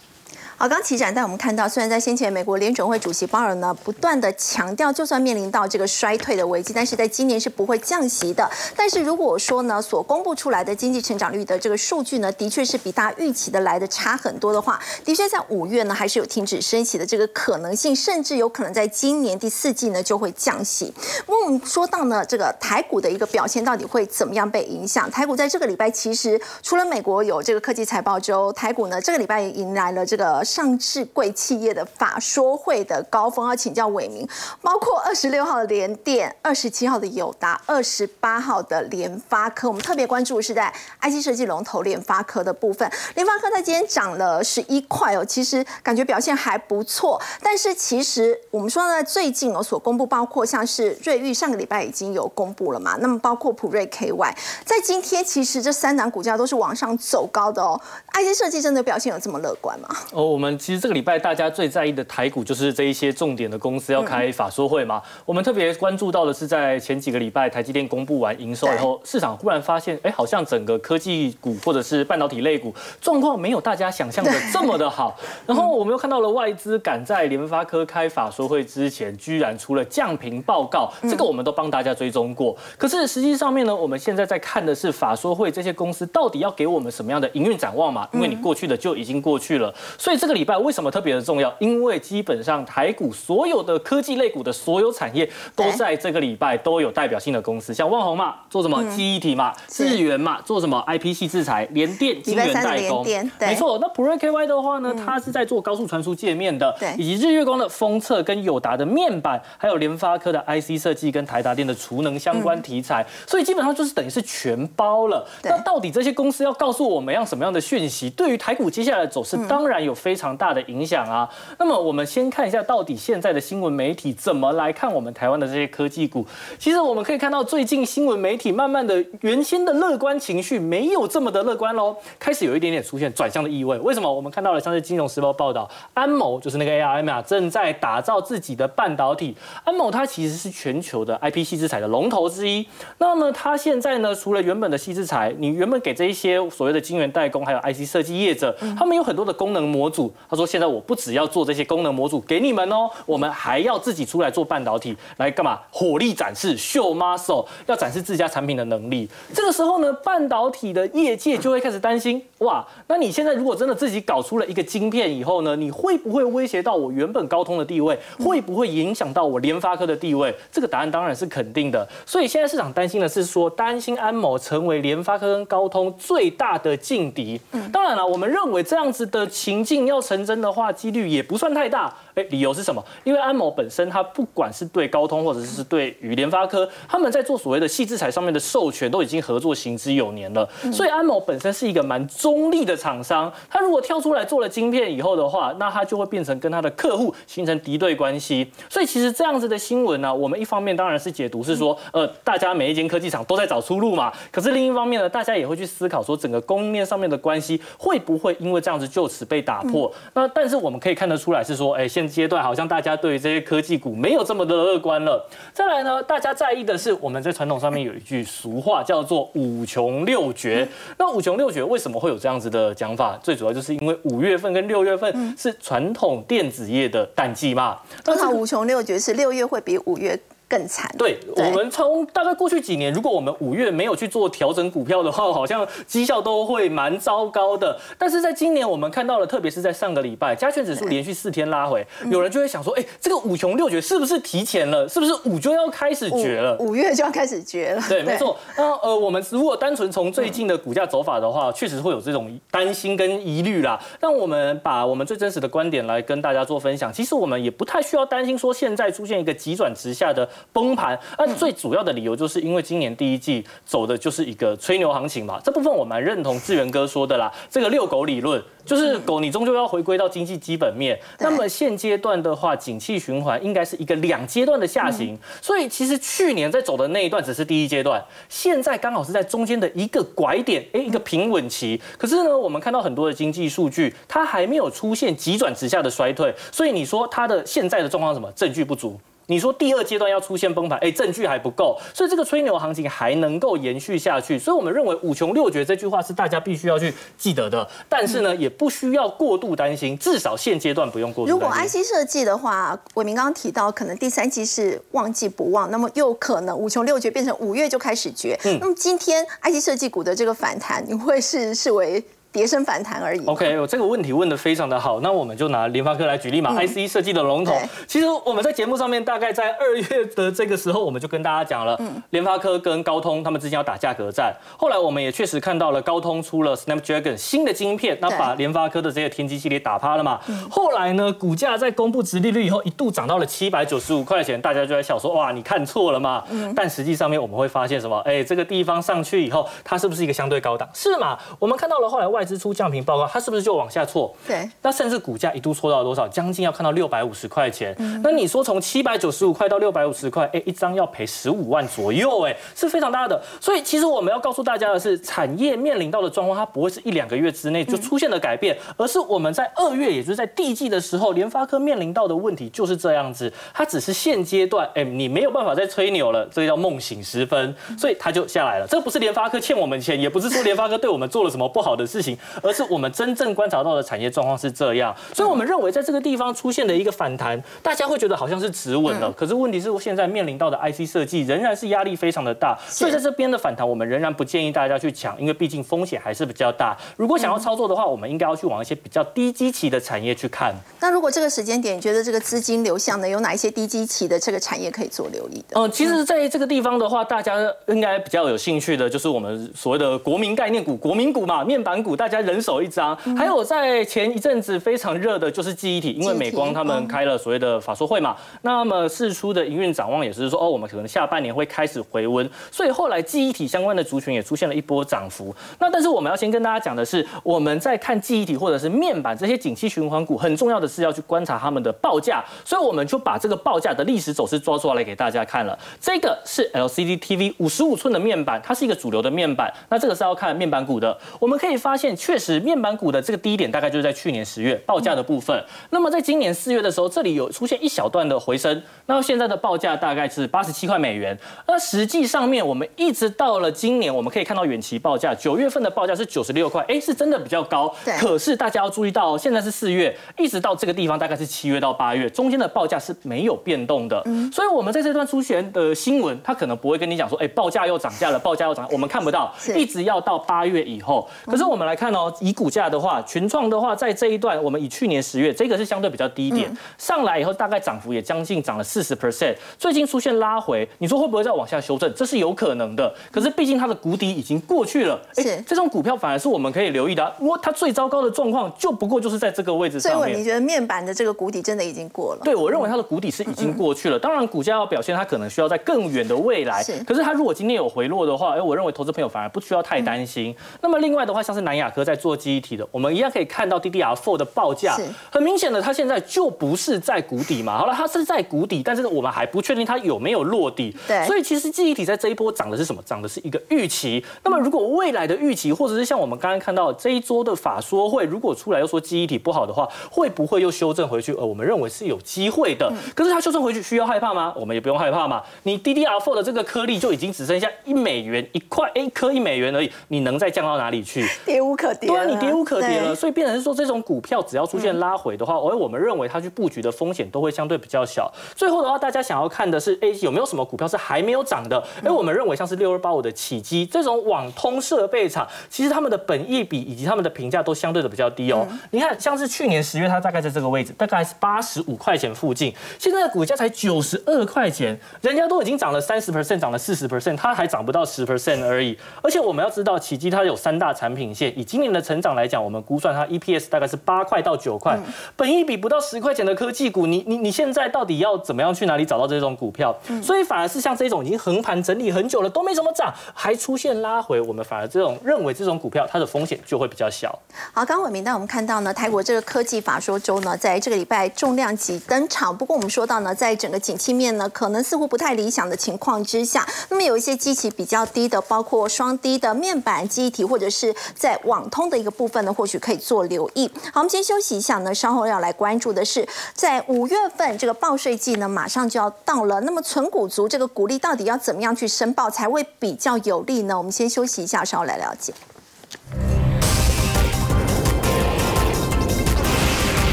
好，刚齐展带我们看到，虽然在先前美国联准会主席鲍尔呢不断的强调，就算面临到这个衰退的危机，但是在今年是不会降息的。但是如果说呢，所公布出来的经济成长率的这个数据呢，的确是比大家预期的来的差很多的话，的确在五月呢还是有停止升息的这个可能性，甚至有可能在今年第四季呢就会降息。那我们说到呢，这个台股的一个表现到底会怎么样被影响？台股在这个礼拜其实除了美国有这个科技财报之后，台股呢这个礼拜也迎来了这个。上市贵企业的法说会的高峰，要请教伟明，包括二十六号的联电、二十七号的友达、二十八号的联发科。我们特别关注是在 IC 设计龙头联发科的部分。联发科在今天涨了十一块哦，其实感觉表现还不错。但是其实我们说呢，最近哦所公布，包括像是瑞昱上个礼拜已经有公布了嘛，那么包括普瑞 KY，在今天其实这三档股价都是往上走高的哦。IC 设计真的表现有这么乐观吗？哦。我们其实这个礼拜大家最在意的台股就是这一些重点的公司要开法说会嘛。我们特别关注到的是在前几个礼拜台积电公布完营收以后，市场忽然发现，哎，好像整个科技股或者是半导体类股状况没有大家想象的这么的好。然后我们又看到了外资赶在联发科开法说会之前，居然出了降频报告，这个我们都帮大家追踪过。可是实际上面呢，我们现在在看的是法说会这些公司到底要给我们什么样的营运展望嘛？因为你过去的就已经过去了，所以这。这个礼拜为什么特别的重要？因为基本上台股所有的科技类股的所有产业都在这个礼拜都有代表性的公司，像万宏嘛，做什么记忆体嘛，智源嘛，做什么 IP 系制裁，联电晶圆代工，没错。那普瑞 KY 的话呢，它是在做高速传输界面的，以及日月光的封测跟友达的面板，还有联发科的 IC 设计跟台达电的储能相关题材，所以基本上就是等于是全包了。那到底这些公司要告诉我们要什么样的讯息？对于台股接下来的走势，当然有非。非常大的影响啊！那么我们先看一下，到底现在的新闻媒体怎么来看我们台湾的这些科技股？其实我们可以看到，最近新闻媒体慢慢的原先的乐观情绪没有这么的乐观喽，开始有一点点出现转向的意味。为什么？我们看到了像是《金融时报》报道，安某就是那个 ARM 啊，正在打造自己的半导体。安某它其实是全球的 IP 细制材的龙头之一。那么它现在呢，除了原本的细制材，你原本给这一些所谓的晶圆代工还有 IC 设计业者，他们有很多的功能模组。他说现在我不只要做这些功能模组给你们哦，我们还要自己出来做半导体，来干嘛？火力展示秀 muscle，要展示自家产品的能力。这个时候呢，半导体的业界就会开始担心，哇，那你现在如果真的自己搞出了一个晶片以后呢，你会不会威胁到我原本高通的地位？会不会影响到我联发科的地位？这个答案当然是肯定的。所以现在市场担心的是说，担心安某成为联发科跟高通最大的劲敌。当然了，我们认为这样子的情境要成真的话，几率也不算太大。哎，理由是什么？因为安某本身它不管是对高通或者是对于联发科，他们在做所谓的细制材上面的授权都已经合作行之有年了。所以安某本身是一个蛮中立的厂商，他如果跳出来做了晶片以后的话，那他就会变成跟他的客户形成敌对关系。所以其实这样子的新闻呢，我们一方面当然是解读是说，呃，大家每一间科技厂都在找出路嘛。可是另一方面呢，大家也会去思考说，整个供应链上面的关系会不会因为这样子就此被打破？那但是我们可以看得出来是说，哎，现阶段好像大家对于这些科技股没有这么的乐观了。再来呢，大家在意的是我们在传统上面有一句俗话叫做五穷六绝。那五穷六绝为什么会有这样子的讲法？最主要就是因为五月份跟六月份是传统电子业的淡季嘛。通常五穷六绝是六月会比五月。更惨。对我们从大概过去几年，如果我们五月没有去做调整股票的话，好像绩效都会蛮糟糕的。但是在今年，我们看到了，特别是在上个礼拜，加权指数连续四天拉回，有人就会想说，哎，这个五穷六绝是不是提前了？是不是五就要开始绝了？五月就要开始绝了？对，没错。那呃，我们如果单纯从最近的股价走法的话，确实会有这种担心跟疑虑啦。但我们把我们最真实的观点来跟大家做分享，其实我们也不太需要担心说现在出现一个急转直下的。崩盘，那最主要的理由就是因为今年第一季走的就是一个吹牛行情嘛，这部分我蛮认同志源哥说的啦，这个遛狗理论就是狗你终究要回归到经济基本面，那么现阶段的话，景气循环应该是一个两阶段的下行，所以其实去年在走的那一段只是第一阶段，现在刚好是在中间的一个拐点，哎，一个平稳期。可是呢，我们看到很多的经济数据，它还没有出现急转直下的衰退，所以你说它的现在的状况什么？证据不足。你说第二阶段要出现崩盘，哎，证据还不够，所以这个吹牛行情还能够延续下去。所以我们认为五穷六绝这句话是大家必须要去记得的，但是呢，也不需要过度担心，至少现阶段不用过度。如果 IC 设计的话，伟明刚刚提到，可能第三季是旺季不旺，那么又可能五穷六绝变成五月就开始绝。嗯，那么今天 IC 设计股的这个反弹，你会是视为？跌升反弹而已。OK，我这个问题问的非常的好，那我们就拿联发科来举例嘛，IC 设计的龙头。其实我们在节目上面大概在二月的这个时候，我们就跟大家讲了，联发科跟高通他们之间要打价格战。后来我们也确实看到了高通出了 Snapdragon 新的晶片，那把联发科的这些天玑系列打趴了嘛。后来呢，股价在公布直利率以后，一度涨到了七百九十五块钱，大家就在笑说，哇，你看错了嘛。但实际上面我们会发现什么？哎，这个地方上去以后，它是不是一个相对高档？是嘛？我们看到了后来外。外资出降频报告，它是不是就往下挫？对，那甚至股价一度挫到多少？将近要看到六百五十块钱。那你说从七百九十五块到六百五十块，哎，一张要赔十五万左右，哎，是非常大的。所以其实我们要告诉大家的是，产业面临到的状况，它不会是一两个月之内就出现了改变，而是我们在二月，也就是在第季的时候，联发科面临到的问题就是这样子。它只是现阶段，哎，你没有办法再吹牛了，这个叫梦醒时分，所以它就下来了。这不是联发科欠我们钱，也不是说联发科对我们做了什么不好的事情。而是我们真正观察到的产业状况是这样，所以我们认为在这个地方出现的一个反弹，大家会觉得好像是止稳了。可是问题是，现在面临到的 IC 设计仍然是压力非常的大，所以在这边的反弹，我们仍然不建议大家去抢，因为毕竟风险还是比较大。如果想要操作的话，我们应该要去往一些比较低基期的产业去看。那如果这个时间点，你觉得这个资金流向呢，有哪一些低基期的这个产业可以做留意的？嗯，其实在这个地方的话，大家应该比较有兴趣的，就是我们所谓的国民概念股、国民股嘛，面板股，大家人。手一张，还有在前一阵子非常热的就是记忆体，因为美光他们开了所谓的法说会嘛，那么释出的营运展望也是说，哦，我们可能下半年会开始回温，所以后来记忆体相关的族群也出现了一波涨幅。那但是我们要先跟大家讲的是，我们在看记忆体或者是面板这些景气循环股，很重要的是要去观察他们的报价，所以我们就把这个报价的历史走势抓出来给大家看了。这个是 LCD TV 五十五寸的面板，它是一个主流的面板，那这个是要看面板股的，我们可以发现。现确实面板股的这个低点大概就是在去年十月报价的部分。那么在今年四月的时候，这里有出现一小段的回升，那现在的报价大概是八十七块美元。那实际上面我们一直到了今年，我们可以看到远期报价九月份的报价是九十六块，哎，是真的比较高。对。可是大家要注意到，现在是四月，一直到这个地方大概是七月到八月，中间的报价是没有变动的。嗯。所以我们在这段出现的新闻，它可能不会跟你讲说，哎，报价又涨价了，报价又涨，我们看不到，一直要到八月以后。可是我们来看哦，以股价的话，群创的话，在这一段，我们以去年十月，这个是相对比较低点，上来以后大概涨幅也将近涨了四十 percent，最近出现拉回，你说会不会再往下修正？这是有可能的。可是毕竟它的谷底已经过去了，哎这种股票反而是我们可以留意的。我它最糟糕的状况就不过就是在这个位置上面。所以你觉得面板的这个谷底真的已经过了？对，我认为它的谷底是已经过去了。当然，股价要表现，它可能需要在更远的未来。是。可是它如果今天有回落的话，哎，我认为投资朋友反而不需要太担心。那么另外的话，像是南亚科在做记忆体的，我们一样可以看到 DDR4 的报价，很明显的，它现在就不是在谷底嘛。好了，它是在谷底，但是我们还不确定它有没有落底。对。所以其实记忆体在这一波涨的是什么？涨的是一个预期。那么如果未来的预期，或者是像我们刚刚看到这一桌的法说会，如果出来又说记忆体不好的话，会不会又修正回去？呃，我们认为是有机会的。可是它修正回去需要害怕吗？我们也不用害怕嘛。你 DDR4 的这个颗粒就已经只剩下一美元一块一颗一美元而已，你能再降到哪里去？跌无可跌。对啊，你跌无可跌了。所以变成是说，这种股票只要出现拉回的话，而我们认为它去布局的风险都会相对比较小。最后的话，大家想要看的是，哎，有没有什么股票是还没有涨的？哎，我们认为像是六二八五的起基这种网通设备厂，其实他们的本益比以及他们的评价都相对的比较低哦。你看，像是去年十月，它大概在这个位置，大概是八十五块钱附近，现在的股价才九十二块钱，人家都已经涨了三十 percent，涨了四十 percent，它还涨不到十 percent 而已。而且我们要知道，起基它有三大产品线，以今年的成长来讲，我们估算它 EPS 大概是八块到九块，本一比不到十块钱的科技股，你你你现在到底要怎么样去哪里找到这种股票？所以反而是像这种已经横盘整理很久了，都没怎么涨，还出现拉回，我们反而这种认为这种股票它的风险就会比较小。好，刚伟明，那我们看到呢，泰国这个科技法说周呢，在这个礼拜重量级登场。不过我们说到呢，在整个景气面呢，可能似乎不太理想的情况之下，那么有一些基期比较低的，包括双低的面板记忆体，或者是在网通的一个部分呢，或许可以做留意。好，我们先休息一下呢，稍后要来关注的是，在五月份这个报税季呢，马上就要到了。那么存股族这个股利到底要怎么样去申报才会比较有利呢？我们先休息一下，稍后来了解。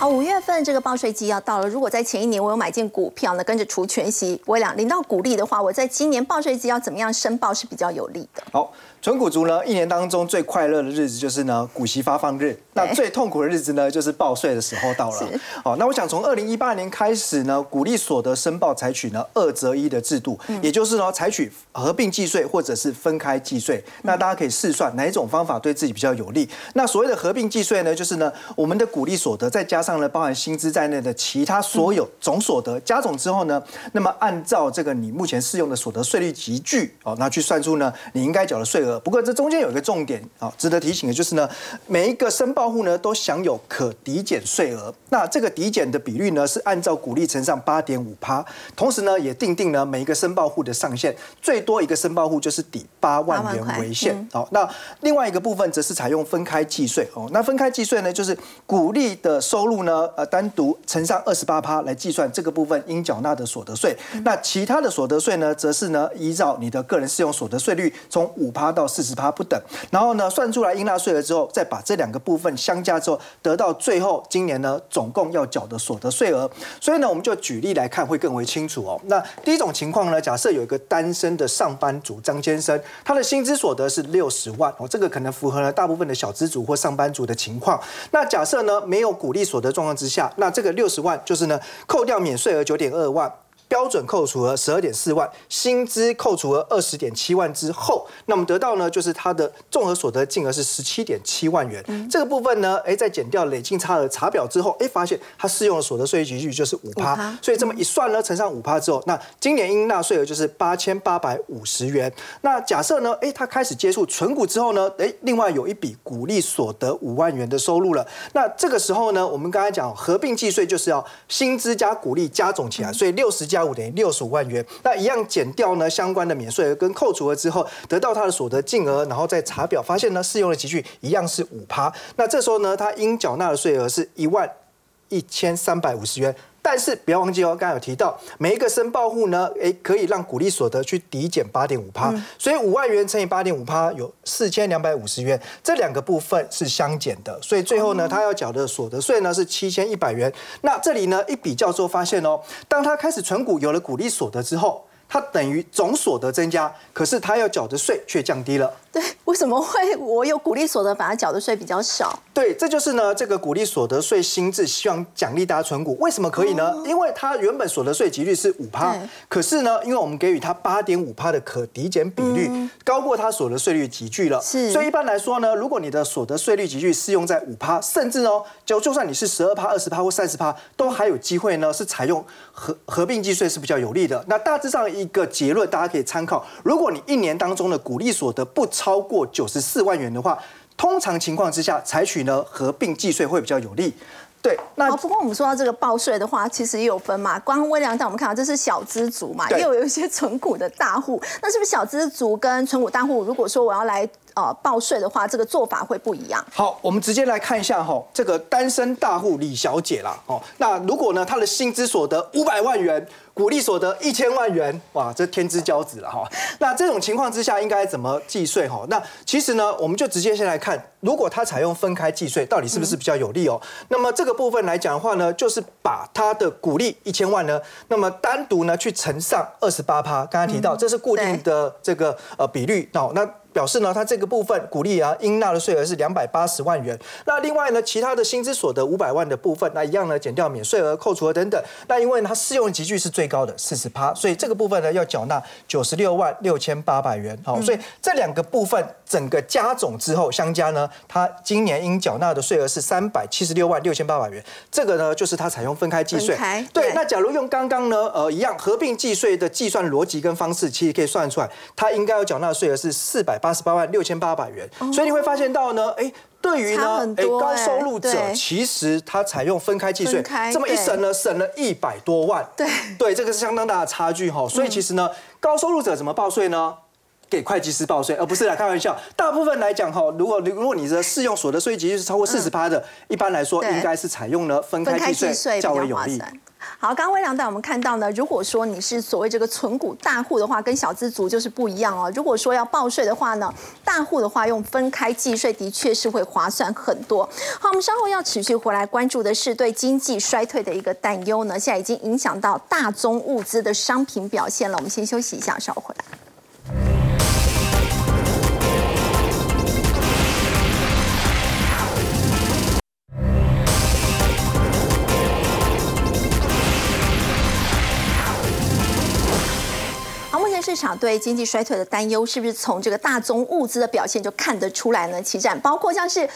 好，五月份这个报税季要到了。如果在前一年我有买进股票呢，跟着除权息，我两领到股利的话，我在今年报税季要怎么样申报是比较有利的？好。纯股族呢，一年当中最快乐的日子就是呢股息发放日，那最痛苦的日子呢就是报税的时候到了。好，那我想从二零一八年开始呢，股利所得申报采取呢二择一的制度，也就是呢采取合并计税或者是分开计税。那大家可以试算哪一种方法对自己比较有利。那所谓的合并计税呢，就是呢我们的股利所得再加上呢包含薪资在内的其他所有总所得加总之后呢，那么按照这个你目前适用的所得税率集聚哦，那去算出呢你应该缴的税额。不过这中间有一个重点啊，值得提醒的就是呢，每一个申报户呢都享有可抵减税额。那这个抵减的比率呢是按照股利乘上八点五趴，同时呢也定定呢每一个申报户的上限，最多一个申报户就是抵八万元为限。好，那另外一个部分则是采用分开计税哦。那分开计税呢，就是股利的收入呢，呃，单独乘上二十八趴来计算这个部分应缴纳的所得税。那其他的所得税呢，则是呢依照你的个人适用所得税率从五趴。到四十趴不等，然后呢，算出来应纳税额之后，再把这两个部分相加之后，得到最后今年呢总共要缴的所得税额。所以呢，我们就举例来看会更为清楚哦。那第一种情况呢，假设有一个单身的上班族张先生，他的薪资所得是六十万哦，这个可能符合了大部分的小资族或上班族的情况。那假设呢没有鼓励所得状况之下，那这个六十万就是呢扣掉免税额九点二万。标准扣除额十二点四万，薪资扣除额二十点七万之后，那么得到呢就是它的综合所得金额是十七点七万元。这个部分呢，哎，在减掉累进差额查表之后，哎，发现它适用的所得税集聚就是五趴，所以这么一算呢，乘上五趴之后，那今年应纳税额就是八千八百五十元。那假设呢，哎，他开始接触存股之后呢，哎，另外有一笔股利所得五万元的收入了。那这个时候呢，我们刚才讲合并计税就是要薪资加股利加总起来，所以六十加五等于六十五万元。那一样减掉呢相关的免税额跟扣除额之后，得到他的所得净额，然后再查表发现呢适用的集聚一样是五趴。那这时候呢，他应缴纳的税额是一万一千三百五十元。但是不要忘记哦，刚刚有提到每一个申报户呢，诶，可以让股利所得去抵减八点五趴，所以五万元乘以八点五趴有四千两百五十元，这两个部分是相减的，所以最后呢，他要缴的所得税呢是七千一百元。那这里呢一比较之后发现哦，当他开始存股有了股利所得之后。它等于总所得增加，可是他要缴的税却降低了。对，为什么会我有鼓励所得，反而缴的税比较少？对，这就是呢，这个鼓励所得税新制，希望奖励大家存股。为什么可以呢？因为它原本所得税几率是五趴，可是呢，因为我们给予它八点五趴的可抵减比率，高过它所得税率集聚了。是，所以一般来说呢，如果你的所得税率集聚适用在五趴，甚至哦，就就算你是十二趴、二十趴或三十趴，都还有机会呢，是采用合合并计税是比较有利的。那大致上。一个结论，大家可以参考。如果你一年当中的股利所得不超过九十四万元的话，通常情况之下，采取呢合并计税会比较有利。对，那不过我们说到这个报税的话，其实也有分嘛。光微量，但我们看到这是小资族嘛，又有一些存股的大户。那是不是小资族跟存股大户，如果说我要来呃报税的话，这个做法会不一样？好，我们直接来看一下哈，这个单身大户李小姐啦，哦，那如果呢她的薪资所得五百万元。股利所得一千万元，哇，这天之骄子了哈。那这种情况之下，应该怎么计税哈？那其实呢，我们就直接先来看，如果它采用分开计税，到底是不是比较有利哦？那么这个部分来讲的话呢，就是把它的股利一千万呢，那么单独呢去乘上二十八趴，刚刚提到这是固定的这个呃比率哦，那。表示呢，它这个部分鼓励啊，应纳的税额是两百八十万元。那另外呢，其他的薪资所得五百万的部分，那一样呢，减掉免税额、扣除额等等。那因为它适用集距是最高的四十趴，所以这个部分呢要缴纳九十六万六千八百元。好，所以这两个部分整个加总之后相加呢，它今年应缴纳的税额是三百七十六万六千八百元。这个呢就是它采用分开计税。对，那假如用刚刚呢，呃，一样合并计税的计算逻辑跟方式，其实可以算出来，它应该要缴纳的税额是四百八。八十八万六千八百元，所以你会发现到呢，哎，对于呢，哎，高收入者，其实他采用分开计税，这么一省呢，省了一百多万，对，对，这个是相当大的差距哈。所以其实呢，高收入者怎么报税呢？给会计师报税，而不是来开玩笑。大部分来讲哈，如果如果你的适用所得税级是超过四十八的，一般来说应该是采用了分开计税较为有利。好，刚刚微良带我们看到呢，如果说你是所谓这个存股大户的话，跟小资族就是不一样哦。如果说要报税的话呢，大户的话用分开计税，的确是会划算很多。好，我们稍后要持续回来关注的是对经济衰退的一个担忧呢，现在已经影响到大宗物资的商品表现了。我们先休息一下，稍后回来。市场对经济衰退的担忧，是不是从这个大宗物资的表现就看得出来呢？其展包括像是。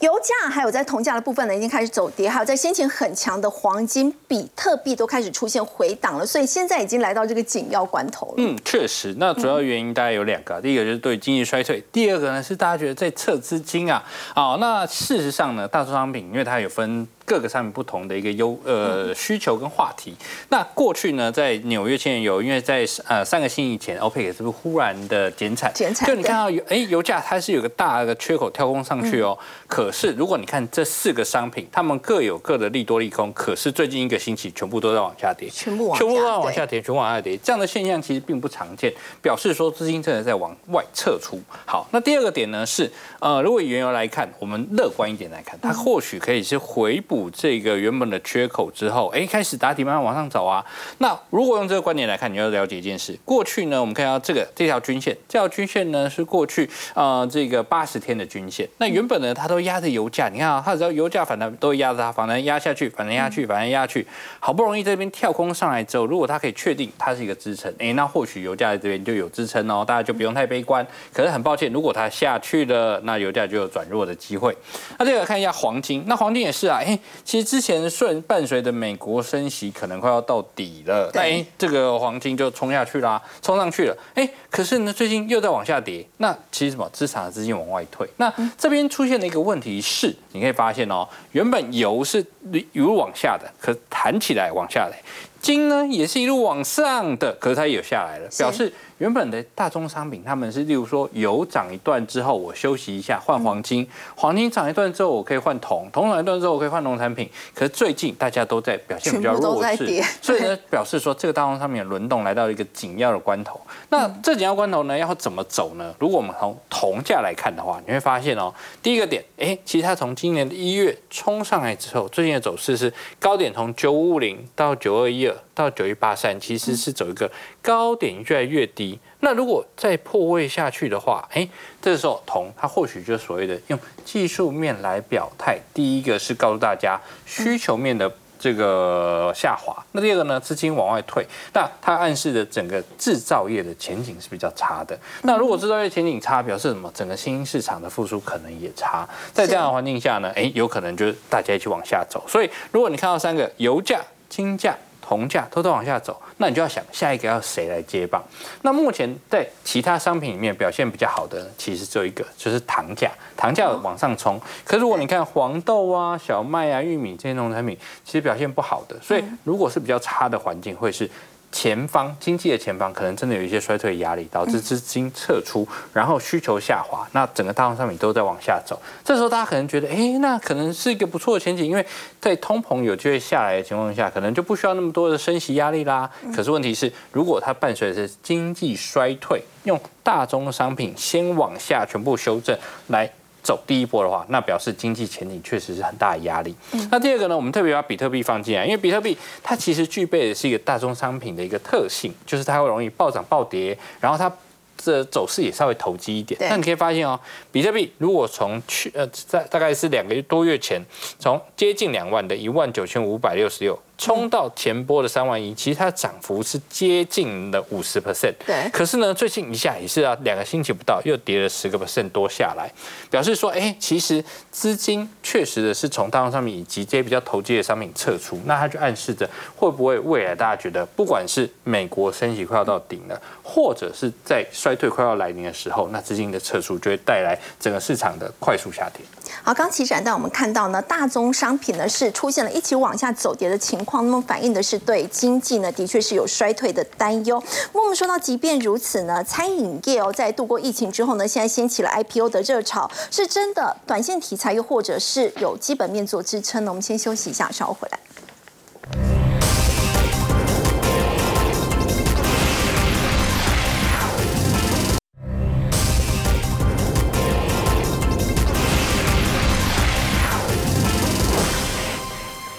油价还有在铜价的部分呢，已经开始走跌，还有在先前很强的黄金、比特币都开始出现回档了，所以现在已经来到这个紧要关头了。嗯，确实，那主要原因大概有两个，第一个就是对经济衰退，第二个呢是大家觉得在撤资金啊。好，那事实上呢，大宗商品因为它有分各个商品不同的一个优呃需求跟话题。那过去呢，在纽约轻油，因为在呃三个星期前，OPEC 是不是忽然的减产？减产，就你看到油哎油价它是有个大的缺口跳空上去哦，可是，如果你看这四个商品，它们各有各的利多利空，可是最近一个星期全部都在往下跌，全部全部都在往下跌，全部往下跌，这样的现象其实并不常见，表示说资金真的在往外撤出。好，那第二个点呢是，呃，如果以原油来看，我们乐观一点来看，它或许可以是回补这个原本的缺口之后，哎，开始打底慢慢往上走啊。那如果用这个观点来看，你要了解一件事，过去呢，我们看到这个这条均线，这条均线呢是过去呃这个八十天的均线，那原本呢它都压。着油价，你看啊，它只要油价反弹都会压着它，反弹压下去，反弹压去，反弹压去，好不容易这边跳空上来之后，如果它可以确定它是一个支撑，哎，那或许油价在这边就有支撑哦，大家就不用太悲观。可是很抱歉，如果它下去了，那油价就有转弱的机会。那这个看一下黄金，那黄金也是啊，哎，其实之前顺伴随着美国升息可能快要到底了，那哎，这个黄金就冲下去啦，冲上去了，哎，可是呢最近又在往下跌，那其实什么资产的资金往外退，那这边出现了一个问题是，你可以发现哦，原本油是一路往下的，可弹起来往下来，金呢也是一路往上的，可是它也有下来了，表示。原本的大宗商品，他们是例如说油涨一段之后，我休息一下换黄金，黄金涨一段之后，我可以换铜，铜涨一段之后，我可以换农产品。可是最近大家都在表现比较弱势，所以呢，表示说这个大宗商品的轮动来到一个紧要的关头。那这紧要关头呢，要怎么走呢？如果我们从铜价来看的话，你会发现哦，第一个点，哎，其实它从今年的一月冲上来之后，最近的走势是高点从九五五零到九二一二到九一八三，其实是走一个高点越来越低。那如果再破位下去的话，哎，这时候铜它或许就所谓的用技术面来表态。第一个是告诉大家需求面的这个下滑，那第二个呢，资金往外退，那它暗示的整个制造业的前景是比较差的。那如果制造业前景差，表示什么？整个新兴市场的复苏可能也差。在这样的环境下呢，哎，有可能就是大家一起往下走。所以如果你看到三个油价、金价。铜价偷偷往下走，那你就要想下一个要谁来接棒。那目前在其他商品里面表现比较好的，其实只有一个，就是糖价，糖价往上冲。可如果你看黄豆啊、小麦啊、玉米这些农产品，其实表现不好的。所以如果是比较差的环境，会是。前方经济的前方可能真的有一些衰退压力，导致资金撤出，然后需求下滑，那整个大宗商品都在往下走。这时候大家可能觉得，哎，那可能是一个不错的前景，因为在通膨有机会下来的情况下，可能就不需要那么多的升息压力啦。可是问题是，如果它伴随着经济衰退，用大宗商品先往下全部修正来。走第一波的话，那表示经济前景确实是很大的压力。那第二个呢，我们特别把比特币放进来，因为比特币它其实具备的是一个大宗商品的一个特性，就是它会容易暴涨暴跌，然后它这走势也稍微投机一点。那你可以发现哦，比特币如果从去呃在大概是两个多月前，从接近两万的一万九千五百六十六。冲到前波的三万一，其实它的涨幅是接近了五十 percent。对。可是呢，最近一下也是啊，两个星期不到又跌了十个 percent 多下来，表示说，哎，其实资金确实的是从大宗商品以及这些比较投机的商品撤出，那它就暗示着会不会未来大家觉得，不管是美国升息快要到顶了，或者是在衰退快要来临的时候，那资金的撤出就会带来整个市场的快速下跌。好，刚起展带我们看到呢，大宗商品呢是出现了一起往下走跌的情况。那么反映的是对经济呢，的确是有衰退的担忧。那么我们说到，即便如此呢，餐饮业哦，在度过疫情之后呢，现在掀起了 IPO 的热潮，是真的短线题材，又或者是有基本面做支撑呢？我们先休息一下，稍后回来。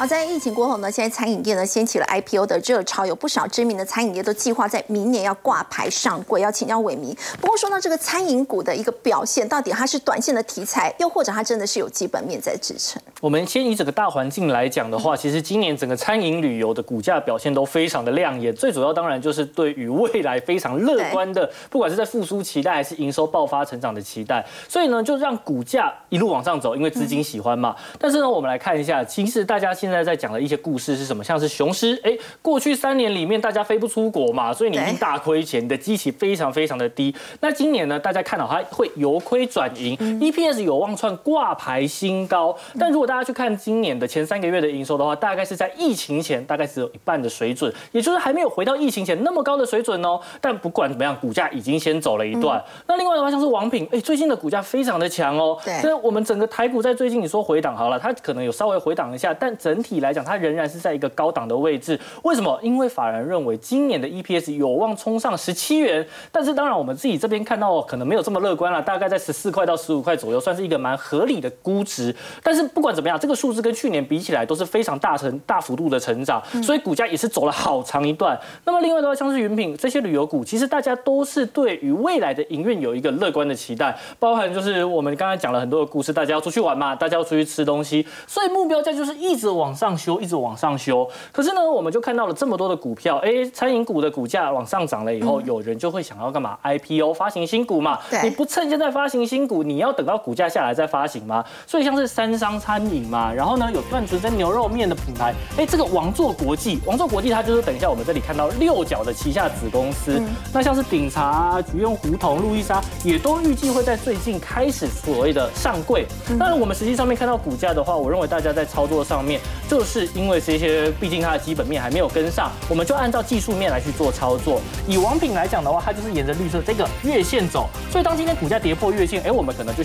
好，在疫情过后呢，现在餐饮业呢掀起了 IPO 的热潮，有不少知名的餐饮业都计划在明年要挂牌上柜。要请教伟明，不过说到这个餐饮股的一个表现，到底它是短线的题材，又或者它真的是有基本面在支撑？我们先以整个大环境来讲的话，其实今年整个餐饮旅游的股价表现都非常的亮眼。最主要当然就是对于未来非常乐观的，不管是在复苏期待还是营收爆发成长的期待，所以呢就让股价一路往上走，因为资金喜欢嘛。但是呢，我们来看一下，其实大家现在在在讲的一些故事是什么？像是雄狮，哎，过去三年里面大家飞不出国嘛，所以你一定大亏钱，你的基期非常非常的低。那今年呢，大家看到它会由亏转盈，EPS 有望创挂牌新高。但如果大家去看今年的前三个月的营收的话，大概是在疫情前大概只有一半的水准，也就是还没有回到疫情前那么高的水准哦。但不管怎么样，股价已经先走了一段。那另外的话，像是王品，哎，最近的股价非常的强哦。对，所以我们整个台股在最近你说回档好了，它可能有稍微回档一下，但整体来讲，它仍然是在一个高档的位置。为什么？因为法人认为今年的 EPS 有望冲上十七元，但是当然我们自己这边看到可能没有这么乐观了，大概在十四块到十五块左右，算是一个蛮合理的估值。但是不管怎么样，这个数字跟去年比起来都是非常大成大幅度的成长，所以股价也是走了好长一段。那么另外的话，像是云品这些旅游股，其实大家都是对于未来的营运有一个乐观的期待，包含就是我们刚才讲了很多的故事，大家要出去玩嘛，大家要出去吃东西，所以目标价就是一直往上修，一直往上修。可是呢，我们就看到了这么多的股票，哎，餐饮股的股价往上涨了以后，有人就会想要干嘛？IPO 发行新股嘛？对你不趁现在发行新股，你要等到股价下来再发行吗？所以像是三商餐饮嘛，然后呢有段纯真牛肉面的品牌，哎，这个王座国际，王座国际它就是等一下我们这里看到六角的旗下子公司，那像是鼎茶、啊、菊用胡同、路易莎，也都预计会在最近开始所谓的上柜。当然，我们实际上面看到股价的话，我认为大家在操作上面，就是因为这些，毕竟它的基本面还没有跟上，我们就按照技术面来去做操作。以王品来讲的话，它就是沿着绿色这个月线走，所以当今天股价跌破月线，哎，我们可能就先。